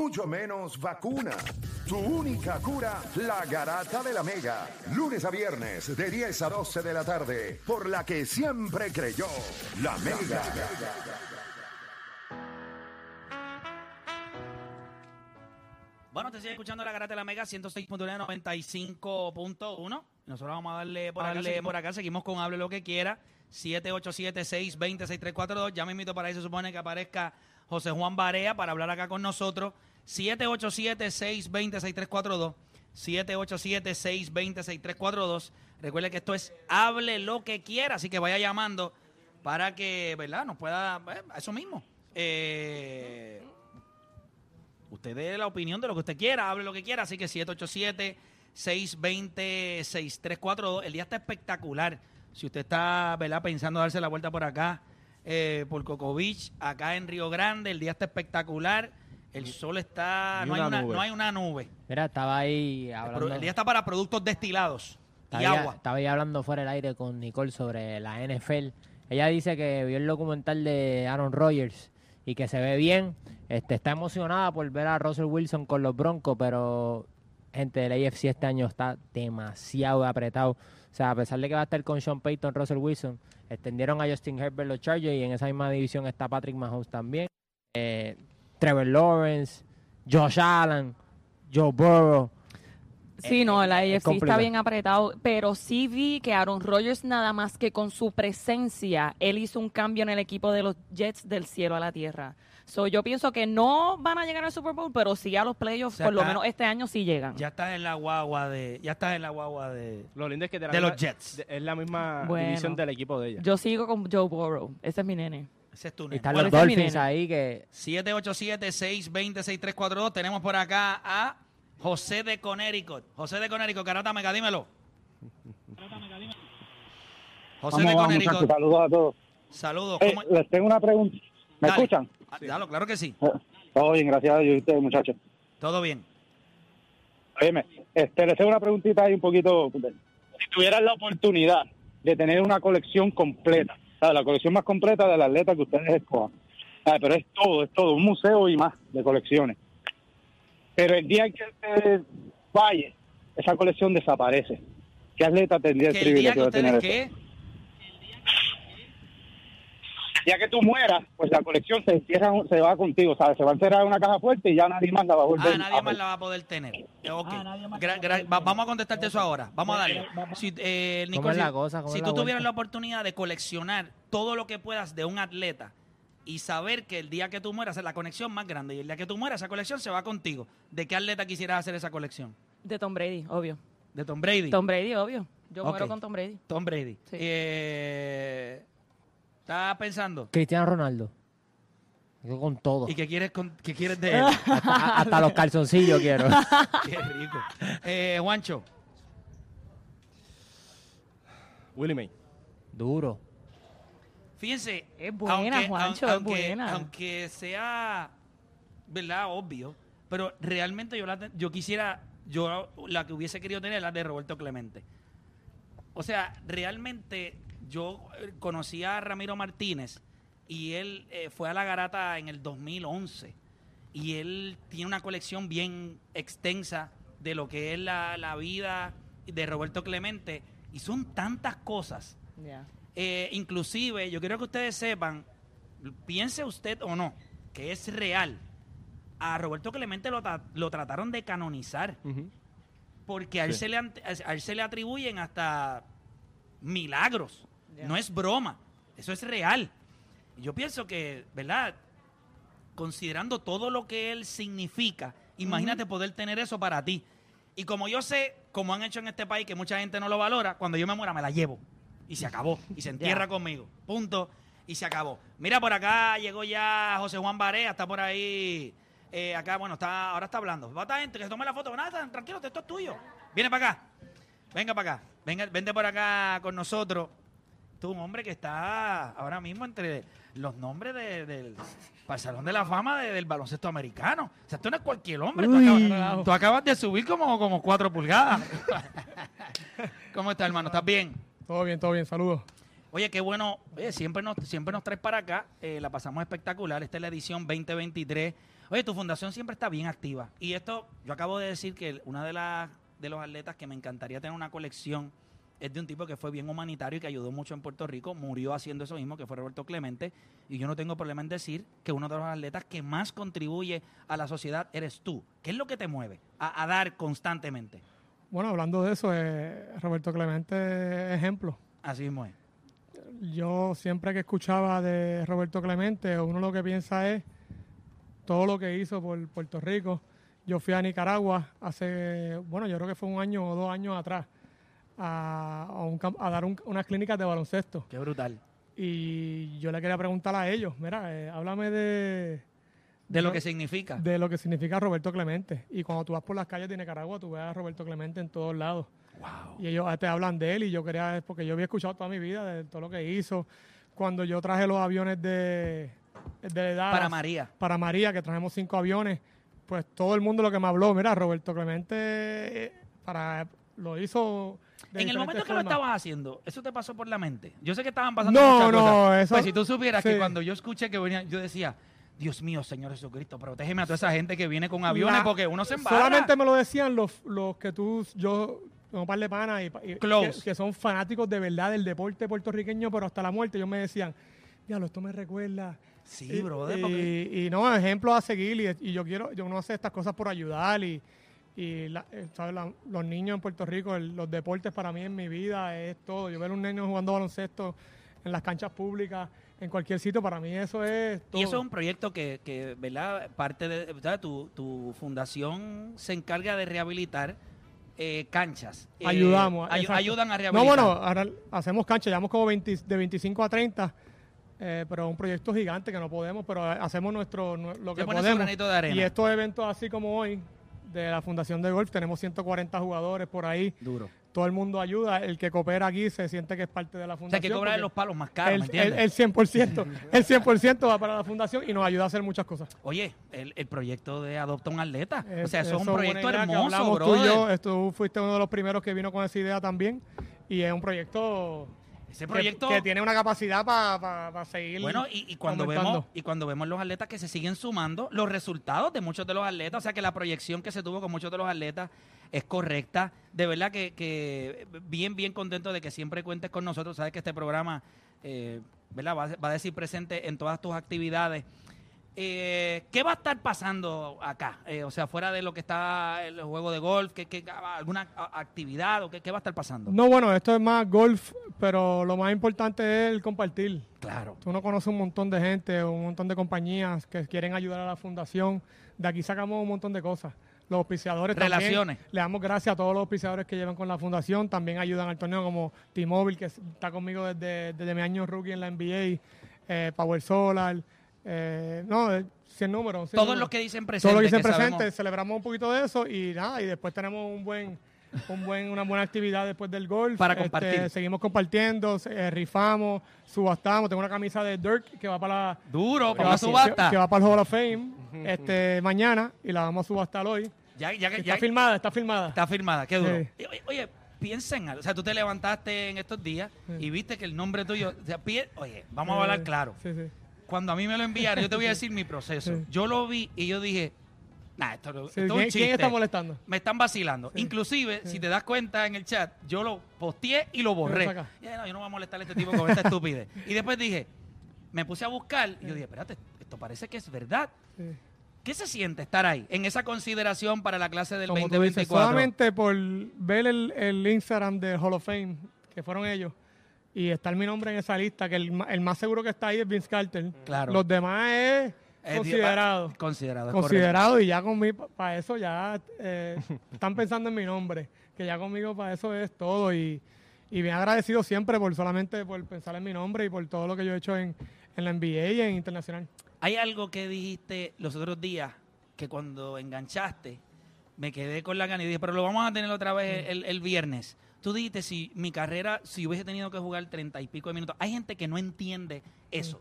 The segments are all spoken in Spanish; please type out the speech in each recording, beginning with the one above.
Mucho menos vacuna. Tu única cura, la garata de la mega. Lunes a viernes, de 10 a 12 de la tarde, por la que siempre creyó, la mega. Bueno, te sigue escuchando la Garata de la Mega 106.9, 95.1. Nosotros vamos a darle por, acá, seguimos por acá. Seguimos con Hable lo que quiera. 787-620-6342. Ya me invito para ahí. Se supone que aparezca José Juan Barea para hablar acá con nosotros. 787-620-6342. 787-620-6342. Recuerde que esto es Hable lo que quiera. Así que vaya llamando para que, ¿verdad? Nos pueda. eh, eso mismo. Eh usted dé la opinión de lo que usted quiera, hable lo que quiera, así que 787-620-6342. El día está espectacular. Si usted está ¿verdad? pensando darse la vuelta por acá, eh, por Coco Beach, acá en Río Grande, el día está espectacular. El sol está. No hay, una no hay una nube. Mira, estaba ahí El, hablando, el día está para productos destilados y agua. estaba ahí hablando fuera del aire con Nicole sobre la NFL. Ella dice que vio el documental de Aaron Rodgers y que se ve bien. Este, está emocionada por ver a Russell Wilson con los Broncos, pero gente del AFC este año está demasiado apretado. O sea, a pesar de que va a estar con Sean Payton, Russell Wilson, extendieron a Justin Herbert los Chargers y en esa misma división está Patrick Mahomes también. Eh, Trevor Lawrence, Josh Allen, Joe Burrow. Sí, no, la es AFC está bien apretado, pero sí vi que Aaron Rodgers nada más que con su presencia, él hizo un cambio en el equipo de los Jets del cielo a la tierra. So, yo pienso que no van a llegar al Super Bowl, pero sí a los playoffs, O sea, por lo está- menos este año sí llegan. Ya estás en la guagua de. Ya estás en la guagua de. Lo lindo es que de, la De misma- los Jets. de- es la misma Bueno. división del equipo de ella. Yo sigo con Joe Burrow, ese es mi nene. Ese es tu Y nene. están Bueno, los mi Dolphins ahí que 787-620-6342. Tenemos por acá a José de Connecticut. José de Connecticut, Carata Mega, dímelo. José de Vamos, muchachos, saludos a todos. Saludos. Eh, ¿cómo- les tengo una pregunta. ¿Me Dale. escuchan? Ah, claro que sí. Todo bien, gracias a Dios y ustedes, muchachos. Todo bien. Óyeme, este, les tengo una preguntita ahí un poquito. Si tuvieran la oportunidad de tener una colección completa, la colección más completa del atleta que ustedes escojan, pero es todo, es todo, un museo y más de colecciones. Pero el día que usted falle, esa colección desaparece. ¿Qué atleta tendría el Que privilegio de tener eso? ¿qué? Ya que tú mueras, pues la colección se encierra, se va contigo, ¿sabes? Se va a encerrar en una caja fuerte y ya nadie más la va a volver Ah, nadie a más la va a poder tener. Gra- gra- va- vamos a contestarte eso ahora. Vamos a darle. Si, eh, ¿Cómo Nicole, es la si- tú tuvieras la oportunidad de coleccionar todo lo que puedas de un atleta y saber que el día que tú mueras es la conexión más grande y el día que tú mueras esa colección se va contigo, ¿de qué atleta quisieras hacer esa colección? De Tom Brady, obvio. De Tom Brady. Tom Brady, obvio. Yo muero Ok. con Tom Brady. Tom Brady. Sí. Eh, ¿Estás pensando? Cristiano Ronaldo. Yo con todo. ¿Y qué quieres, con- qué quieres de él? hasta, hasta los calzoncillos quiero. qué rico. Eh, Juancho. Willie May. Duro. Fíjense, Es buena, Juancho, es aunque, buena. aunque sea, ¿verdad? Obvio, pero realmente yo, la yo quisiera, yo la que hubiese querido tener es la de Roberto Clemente. O sea, realmente yo eh, conocí a Ramiro Martínez y él eh, fue a la garata en el 2011 y él tiene una colección bien extensa de lo que es la, la vida de Roberto Clemente y son tantas cosas Ya. eh, inclusive, yo quiero que ustedes sepan, piense usted o no, que es real. A Roberto Clemente lo, tra- lo trataron de canonizar. porque a él, Sí. se le, a él se le atribuyen hasta milagros. No es broma, eso es real. Y yo pienso que, ¿verdad? Considerando todo lo que él significa, imagínate poder tener eso para ti. Y como yo sé, como han hecho en este país, que mucha gente no lo valora, cuando yo me muera me la llevo. Y se acabó. Y se entierra conmigo. Punto. Y se acabó. Mira, por acá llegó ya José Juan Barea, está por ahí. eh, acá, bueno, está, ahora está hablando. Va a estar gente que se tome la foto. Nada, tranquilo, esto es tuyo. Viene para acá. Venga para acá. Venga, vente por acá con nosotros. Tú, un hombre que está ahora mismo entre los nombres de- del para el Salón de la Fama de- del baloncesto americano. O sea, tú no es cualquier hombre. Tú acabas, tú acabas de subir como, como cuatro pulgadas. ¿Cómo estás, hermano? ¿Estás bien? Todo bien, todo bien, saludos. Oye, qué bueno. Oye, siempre nos, siempre nos traes para acá. eh, la pasamos espectacular. Esta es la edición 2023. Oye, tu fundación siempre está bien activa. Y esto, yo acabo de decir que una de las de los atletas que me encantaría tener una colección es de un tipo que fue bien humanitario y que ayudó mucho en Puerto Rico. Murió haciendo eso mismo, que fue Roberto Clemente. Y yo no tengo problema en decir que uno de los atletas que más contribuye a la sociedad eres tú. ¿Qué es lo que te mueve a, a dar constantemente? Bueno, hablando de eso, eh, Roberto Clemente, ejemplo. Así mismo es. Yo siempre que escuchaba de Roberto Clemente, uno lo que piensa es todo lo que hizo por Puerto Rico. Yo fui a Nicaragua hace, bueno, yo creo que fue un año o dos años atrás, a, a un camp- a dar un- unas clínicas de baloncesto. Qué brutal. Y yo le quería preguntar a ellos, mira, eh, háblame de, De lo que significa. de lo que significa Roberto Clemente. Y cuando tú vas por las calles de Nicaragua, tú ves a Roberto Clemente en todos lados. Y ellos te hablan de él y yo quería, porque yo había escuchado toda mi vida de todo lo que hizo. Cuando yo traje los aviones de, de Dallas Para María. para María, que trajimos cinco aviones, pues todo el mundo lo que me habló, mira, Roberto Clemente eh, para, lo hizo de En el momento que lo estabas haciendo, ¿eso te pasó por la mente? Yo sé que estaban pasando No, muchas no, cosas. eso- Pues si tú supieras que cuando yo escuché que venía, yo decía, Dios mío, Señor Jesucristo, protégeme a toda esa gente que viene con aviones La- porque uno se embarra. Solamente me lo decían los, los que tú, yo, un par de panas y, y-. Que, que son fanáticos de verdad del deporte puertorriqueño, pero hasta la muerte. Ellos me decían, diablo, esto me recuerda. Sí, y, brother, y, porque- y no, ejemplos a seguir. Y, y yo quiero, yo no hace estas cosas por ayudar. Y, y la- eh, ¿sabes? La- los niños en Puerto Rico, el- los deportes para mí en mi vida es todo. Yo ver a un niño jugando baloncesto en las canchas públicas, en cualquier sitio, para mí eso es todo. Y eso es un proyecto que, que ¿verdad? Parte de. Tu, tu fundación se encarga de rehabilitar eh, canchas. Eh, Ayudamos. exacto. ayudan a No, rehabilitar. bueno, ahora hacemos cancha, llevamos como 20 de 25 a 30, eh, pero es un proyecto gigante que no podemos, pero hacemos nuestro nu- lo que podemos. de arena. Y estos eventos así como hoy, de la Fundación de Golf, tenemos 140 jugadores por ahí, Duro. todo el mundo ayuda, el que coopera aquí se siente que es parte de la O sea, fundación. hay que cobrar los palos más caros, ¿me el, entiendes? el, el 100%, el 100% va para la fundación y nos ayuda a hacer muchas cosas. Oye, el, el proyecto de Adopta un Atleta. o sea, eso es un proyecto hermoso, bro. tú y yo, tú fuiste uno de los primeros que vino con esa idea también y es un proyecto Ese proyecto... que, tiene una capacidad para seguir Bueno, y, y cuando aumentando. vemos y cuando vemos los atletas que se siguen sumando, los resultados de muchos de los atletas, o sea que la proyección que se tuvo con muchos de los atletas es correcta. De verdad que, que bien, bien contento de que siempre cuentes con nosotros. Sabes que este programa eh, ¿verdad? Va, va a decir presente en todas tus actividades. Eh, ¿Qué va a estar pasando acá? Eh, o sea, fuera de lo que está el juego de golf, ¿qué, qué- ¿alguna actividad o qué, qué va a estar pasando? No, bueno, esto es más golf, pero lo más importante es el compartir. Claro. Tú no conoces un montón de gente, un montón de compañías que quieren ayudar a la fundación. De aquí sacamos un montón de cosas. Los auspiciadores también. Relaciones. Le damos gracias a todos los auspiciadores que llevan con la fundación. También ayudan al torneo como T-Mobile, que está conmigo desde, desde mi año rookie en la NBA. eh, Power Solar. Eh, no, eh, 100 números. 100 Todos números. los que dicen presente. Todos los que dicen que presente, sabemos- celebramos un poquito de eso y nada, y después tenemos un buen, un buen, una buena actividad después del golf. Para Este, compartir. seguimos compartiendo, eh, rifamos, subastamos. Tengo una camisa de Dirk que va para la Duro, que para la subasta. que, que va para el Hall of Fame este, mañana y la vamos a subastar hoy. Ya, ya, Está ya- filmada, está filmada. Está firmada, qué duro. Sí. Oye, oye, piensa en algo. O sea, tú te levantaste en estos días y viste que el nombre tuyo. o sea, pi- oye, vamos a Eh, hablar claro. Sí, sí. Cuando a mí me lo enviaron, yo te voy a decir mi proceso. Sí. Yo lo vi y yo dije, nah, esto, Sí, esto es un ¿quién, quién chiste. está molestando? Me están vacilando. Inclusive, si te das cuenta en el chat, yo lo posteé y lo borré. saca. Ya, no, yo no voy a molestar a este tipo con esta estupidez. Y después dije, me puse a buscar y yo dije, espérate, esto parece que es verdad. Sí. ¿Qué se siente estar ahí, en esa consideración para la clase del Como tú dices, 2024? solamente por ver el, el Instagram de Hall of Fame, que fueron ellos, y estar mi nombre en esa lista, que el, el más seguro que está ahí es Vince Carter. Claro. Los demás es considerado. Considerado, es considerado y ya conmigo, para eso ya eh, están pensando en mi nombre, que ya conmigo para eso es todo y, y bien agradecido siempre por solamente por pensar en mi nombre y por todo lo que yo he hecho en, en la NBA y en internacional. Hay algo que dijiste los otros días que cuando enganchaste me quedé con la gana y dije, pero lo vamos a tener otra vez el, el viernes. Tú dijiste, si mi carrera, si hubiese tenido que jugar treinta y pico de minutos, hay gente que no entiende eso.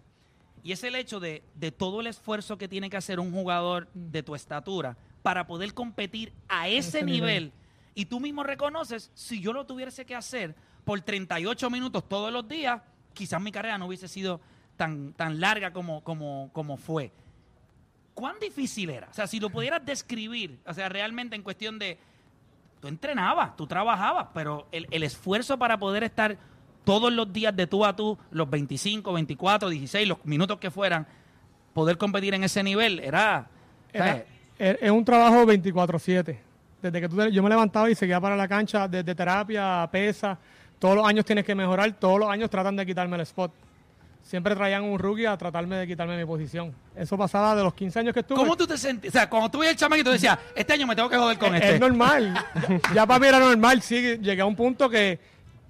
Y es el hecho de, de todo el esfuerzo que tiene que hacer un jugador de tu estatura para poder competir a ese, ese nivel. nivel. Y tú mismo reconoces, si yo lo tuviese que hacer por 38 minutos todos los días, quizás mi carrera no hubiese sido tan, tan larga como, como, como fue. ¿Cuán difícil era? O sea, si lo pudieras describir, o sea, realmente en cuestión de, tú entrenabas, tú trabajabas, pero el, el esfuerzo para poder estar todos los días de tú a tú, los 25, 24, 16, los minutos que fueran, poder competir en ese nivel, era... Era- ¿sabes? es, un trabajo 24/7. Desde que tú, yo me levantaba y seguía para la cancha, desde terapia, pesa, todos los años tienes que mejorar, todos los años tratan de quitarme el spot. Siempre traían un rookie a tratarme de quitarme mi posición. Eso pasaba de los 15 años que estuve. ¿Cómo tú te sentías? O sea, cuando tú veías el chamaquito, decías, este año me tengo que joder con es, este. es normal. ya, ya para mí era normal. Sí, llegué a un punto que,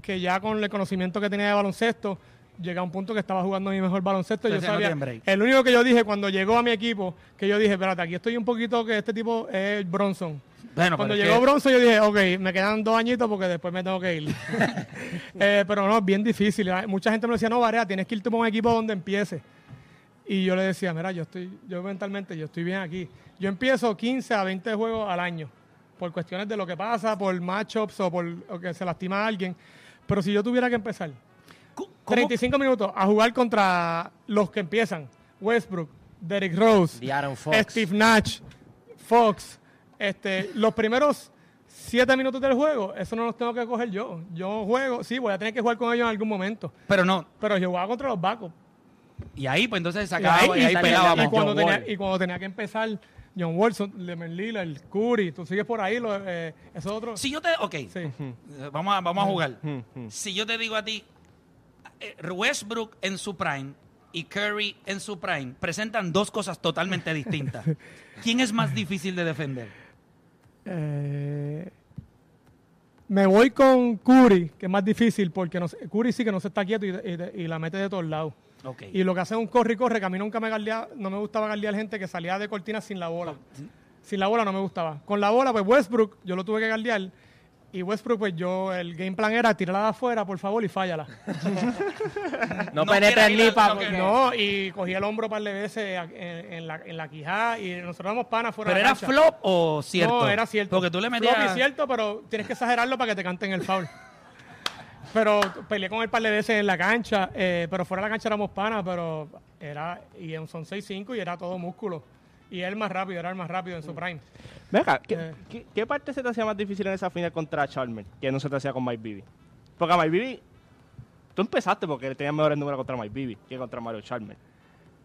que ya con el conocimiento que tenía de baloncesto, llegué a un punto que estaba jugando mi mejor baloncesto. Yo no el único que yo dije cuando llegó a mi equipo, que yo dije, espérate, aquí estoy un poquito que este tipo es Bronson. Bueno, Cuando llegó que- Bronson yo dije, ok, me quedan dos añitos porque después me tengo que ir. Eh, pero no, es bien difícil. Hay- Mucha gente me decía, no, Varea, tienes que irte por un equipo donde empiece. Y yo le decía, mira, yo estoy, yo mentalmente, yo estoy bien aquí. Yo empiezo 15 a 20 juegos al año, por cuestiones de lo que pasa, por matchups o por o que se lastima a alguien. Pero si yo tuviera que empezar ¿Cómo- 35 minutos a jugar contra los que empiezan, Westbrook, Derrick Rose, Fox. Steve Nash, Fox, este, los primeros siete minutos del juego, eso no los tengo que coger yo. Yo juego, sí, voy a tener que jugar con ellos en algún momento, Pero no. pero yo jugaba contra los backups. Y ahí, pues entonces sacaba y, ahí- ahí y- pegábamos. y cuando tenía, y cuando tenía que empezar John Wilson, Lemon Lillard, el Curry, tú sigues por ahí, lo, eh, esos otros. Si yo te. Ok. Sí. Eh, Vamos a, vamos a jugar. Si yo te digo a ti, eh, Westbrook en su prime y Curry en su prime presentan dos cosas totalmente distintas. ¿Quién es más difícil de defender? Eh, me voy con Curry, que es más difícil, porque no Curry sí que no se está quieto y, y- y la mete de todos lados. Y lo que hace es un corre y corre, que a mí nunca me galdea- no me gustaba galdear gente que salía de cortina sin la bola. Sin la bola no me gustaba. Con la bola, pues Westbrook, yo lo tuve que galdear. Y Westbrook, pues yo, el game plan era tirarla de afuera, por favor, y fállala. No, No penetres ni para... no y cogí el hombro un par de veces en, en la, en la quijada y nosotros éramos panas fuera ¿Pero de la era cancha. flop o cierto? No, era cierto. Porque tú le Flop metías. y cierto, pero tienes que exagerarlo para que te canten el foul. pero peleé con él un par de veces en la cancha, eh, pero fuera de la cancha éramos panas, pero era, y son 6'5 y era todo músculo. Y él más rápido, era el más rápido en su prime. Venga, ¿qué, Eh. qué, qué parte se te hacía más difícil en esa final contra Chalmers que no se te hacía con Mike Bibby? Porque a Mike Bibby, tú empezaste porque él tenía mejores números contra Mike Bibby que contra Mario Chalmers.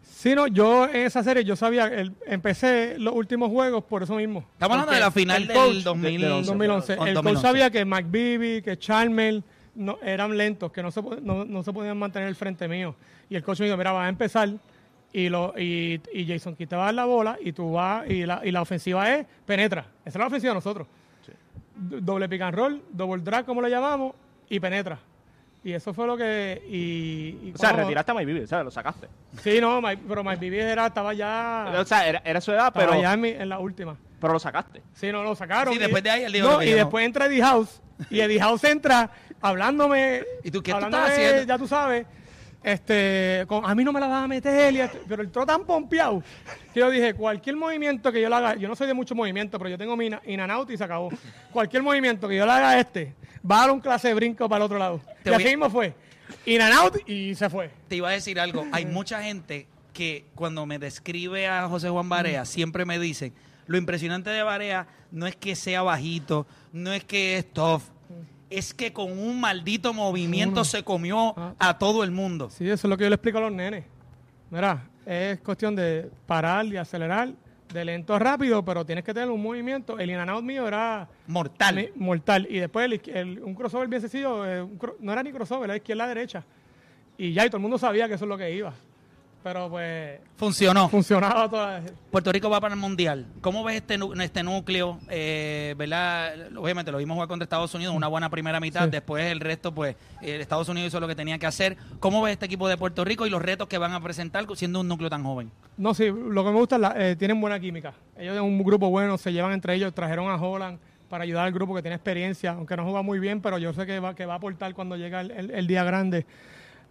Sí, no, yo en esa serie, yo sabía, el- empecé los últimos juegos por eso mismo. Estamos hablando de la final el del coach- 2000, del 2011. El coach 2011. sabía que McBeebe, que Chalmers no, eran lentos, que no se, no, no se podían mantener al frente mío. Y el coach me dijo, mira, vas a empezar y, lo, y, y Jason Kidd te va a dar la bola y tú vas, y la, y la ofensiva es, penetra. Esa es la ofensiva de nosotros. Doble pick and roll, double drag, como lo llamamos, y penetra. Y eso fue lo que... Y, y O sea, cuando- retiraste a Mike Bibby, o sea, lo sacaste. Sí, no, Mike- pero McBeebe era, estaba ya... O sea, era, era su edad, Estaba pero, ya en, mi- en la última. pero lo sacaste. Sí, no, lo sacaron. Sí, Y- después de ahí él dijo No, y después entra Eddie House. Y Eddie House entra hablándome. ¿Y tú qué tú estás haciendo? Ya tú sabes. Este, con- a mí no me la vas a meter, y esto- pero el tro tan pompeado que yo dije, cualquier movimiento que yo le haga, yo no soy de mucho movimiento, pero yo tengo mi in and out y se acabó. Cualquier movimiento que yo le haga a este, va a dar un clase de brinco para el otro lado. Te y así a- mismo fue. In and out y se fue. Te iba a decir algo. Hay mucha gente que cuando me describe a José Juan Barea siempre me dicen, lo impresionante de Barea no es que sea bajito, no es que es tough, es que con un maldito movimiento se comió a todo el mundo. Sí, eso es lo que yo le explico a los nenes. Mira, es cuestión de parar y acelerar de lento a rápido, pero tienes que tener un movimiento. El in and out mío era Mortal. mi- mortal. Y después el, el- un crossover bien sencillo, eh, un cro- no era ni crossover, era izquierda a derecha. Y ya, y todo el mundo sabía que eso es lo que iba. Pero pues Funcionó. funcionaba toda. Puerto Rico va para el Mundial. ¿Cómo ves este, este núcleo? Eh, ¿verdad? Obviamente lo vimos jugar contra Estados Unidos, una buena primera mitad. Sí. Después el resto, pues, eh, Estados Unidos hizo lo que tenía que hacer. ¿Cómo ves este equipo de Puerto Rico y los retos que van a presentar siendo un núcleo tan joven? No, sí, lo que me gusta es la, eh, tienen buena química. Ellos son un grupo bueno, se llevan entre ellos, trajeron a Holland para ayudar al grupo que tiene experiencia, aunque no juega muy bien, pero yo sé que va, que va a aportar cuando llega el, el- el día grande.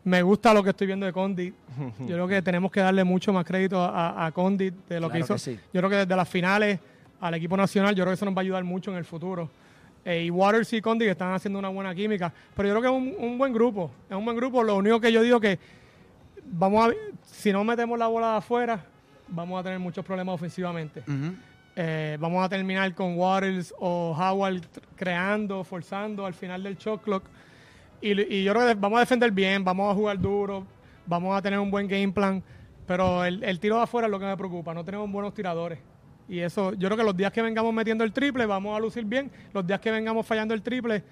Me gusta lo que estoy viendo de Condit. Yo creo que tenemos que darle mucho más crédito a, a Condit de lo que hizo. que sí. Yo creo que desde las finales al equipo nacional, yo creo que eso nos va a ayudar mucho en el futuro. Eh, y Waters y Condit están haciendo una buena química, pero yo creo que es un, un buen grupo. Es un buen grupo. Lo único que yo digo que vamos a si no metemos la bola de afuera, vamos a tener muchos problemas ofensivamente. Eh, vamos a terminar con Waters o Howard creando, forzando al final del shot clock. Y, yo creo que vamos a defender bien, vamos a jugar duro, vamos a tener un buen game plan. Pero el, el tiro de afuera es lo que me preocupa. No tenemos buenos tiradores. Y eso, yo creo que los días que vengamos metiendo el triple, vamos a lucir bien. Los días que vengamos fallando el triple,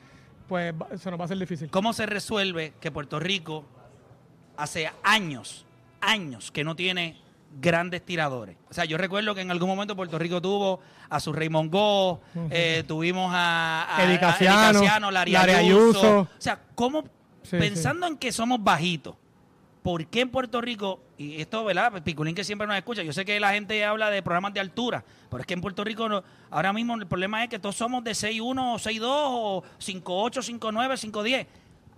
pues se nos va a hacer difícil. ¿Cómo se resuelve que Puerto Rico hace años, años que no tiene grandes tiradores? O sea, yo recuerdo que en algún momento Puerto Rico tuvo a su Raymond Go, eh, tuvimos a, a, Eddie a Larry Ayuso. O sea, ¿cómo, Sí, pensando en que somos bajitos, ¿por qué en Puerto Rico, y esto, ¿verdad? Piculín que siempre nos escucha, yo sé que la gente habla de programas de altura, pero es que en Puerto Rico no- ahora mismo el problema es que todos somos de 6'1 o 6'2 o 5'8, 5'9, 5'10.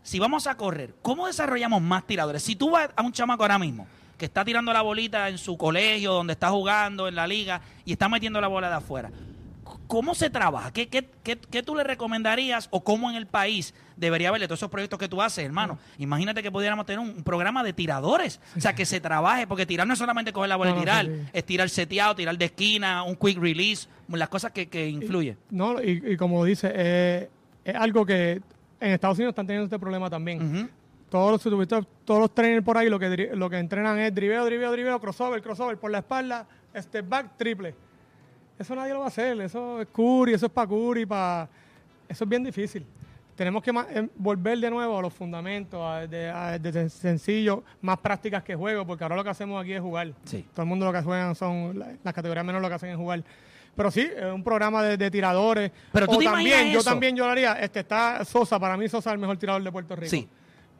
Si vamos a correr, ¿cómo desarrollamos más tiradores? Si tú vas a un chamaco ahora mismo que está tirando la bolita en su colegio, donde está jugando, en la liga, y está metiendo la bola de afuera, ¿Cómo se trabaja? ¿Qué, qué, qué, qué tú le recomendarías o cómo en el país debería haberle todos esos proyectos que tú haces, hermano? Imagínate que pudiéramos tener un, un programa de tiradores. O sea, que se trabaje, porque tirar no es solamente coger la bola No, y no, tirar, sí, sí. es tirar seteado, tirar de esquina, un quick release, las cosas que, que influyen. No, y, y como dice, eh, es algo que en Estados Unidos están teniendo este problema también. Todos los, todos los trainers por ahí lo que, lo que entrenan es driveo, driveo, driveo, crossover, crossover, por la espalda, step back, triple. Eso nadie lo va a hacer. Eso es Curry, eso es para Curry, para... Eso es bien difícil. Tenemos que em, volver de nuevo a los fundamentos, a, de, a- de sen- sencillo, más prácticas que juego, porque ahora lo que hacemos aquí es jugar. Sí. Todo el mundo lo que juegan son, la- las categorías menos lo que hacen es jugar. Pero sí, un programa de, de tiradores. Pero tú o te también, yo eso. también yo lo haría. Este está Sosa, para mí Sosa es el mejor tirador de Puerto Rico. Sí.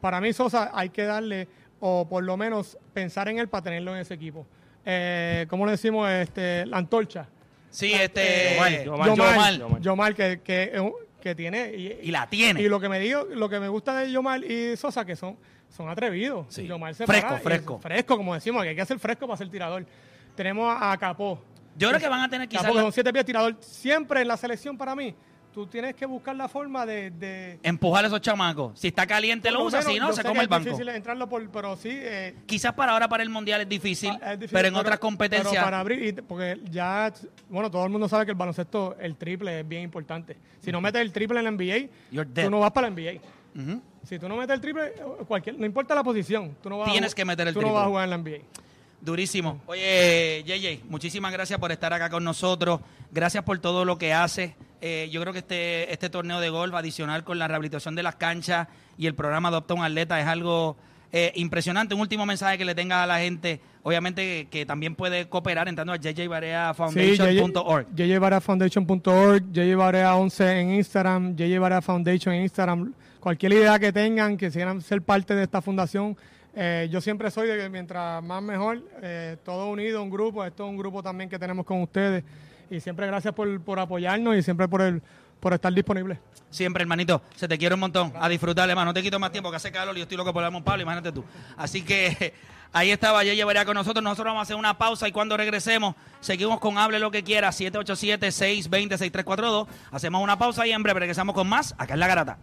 Para mí Sosa hay que darle, o por lo menos pensar en él para tenerlo en ese equipo. Eh, ¿Cómo le decimos? Este, la antorcha. Sí, este... Yomar, Yomar, Yomar, Yomar. Yomar, que, que, un- que tiene... Y, Y la tiene. y lo que me digo, lo que me gusta de Yomar y Sosa, que son, son atrevidos. Sí. Yomar se Fresco, para fresco. Fresco, como decimos, que hay que ser fresco para ser tirador. Tenemos a Capó. Yo creo que van a tener quizás... Capó, que la- son siete pies tirador. Siempre en la selección para mí, tú tienes que buscar la forma de... de Empujar a esos chamacos. Si está caliente lo por usa, menos, si no, se come el es banco. difícil entrarlo, por, pero sí... eh, Quizás para ahora, para el Mundial es difícil, Ah, es difícil, pero en otras Pero competencias... para abrir, porque ya, bueno, todo el mundo sabe que el baloncesto, el triple es bien importante. Si no metes el triple en la NBA, tú no vas para la NBA. Si tú no metes el triple, cualquier, no importa la posición, tú no vas a Tienes ju- que meter el tú triple. no vas a jugar en la NBA. Durísimo. Oye, JJ, muchísimas gracias por estar acá con nosotros. Gracias por todo lo que haces. Eh, yo creo que este, este torneo de golf, adicional con la rehabilitación de las canchas y el programa Adopta un Atleta, es algo eh, impresionante. Un último mensaje que le tenga a la gente, obviamente que, que también puede cooperar entrando a jjbareafoundation.org. jjbareafoundation.org, jjbarea 11 en Instagram, jjbarea foundation en Instagram. Cualquier idea que tengan, que quieran ser parte de esta fundación, eh, yo siempre soy de que mientras más mejor, eh, todo unido, un grupo, esto es un grupo también que tenemos con ustedes. Y siempre gracias por, por apoyarnos y siempre por, el, por estar disponible. Siempre, hermanito, se te quiere un montón. A disfrutar, hermano. No te quito más tiempo, que hace calor y yo estoy loco por con Pablo, imagínate tú. Así que ahí estaba, yo llevaría con nosotros. Nosotros vamos a hacer una pausa y cuando regresemos, seguimos con Hable lo que quiera, 787-620-6342. Hacemos una pausa y en breve regresamos con más. Acá en La Garata.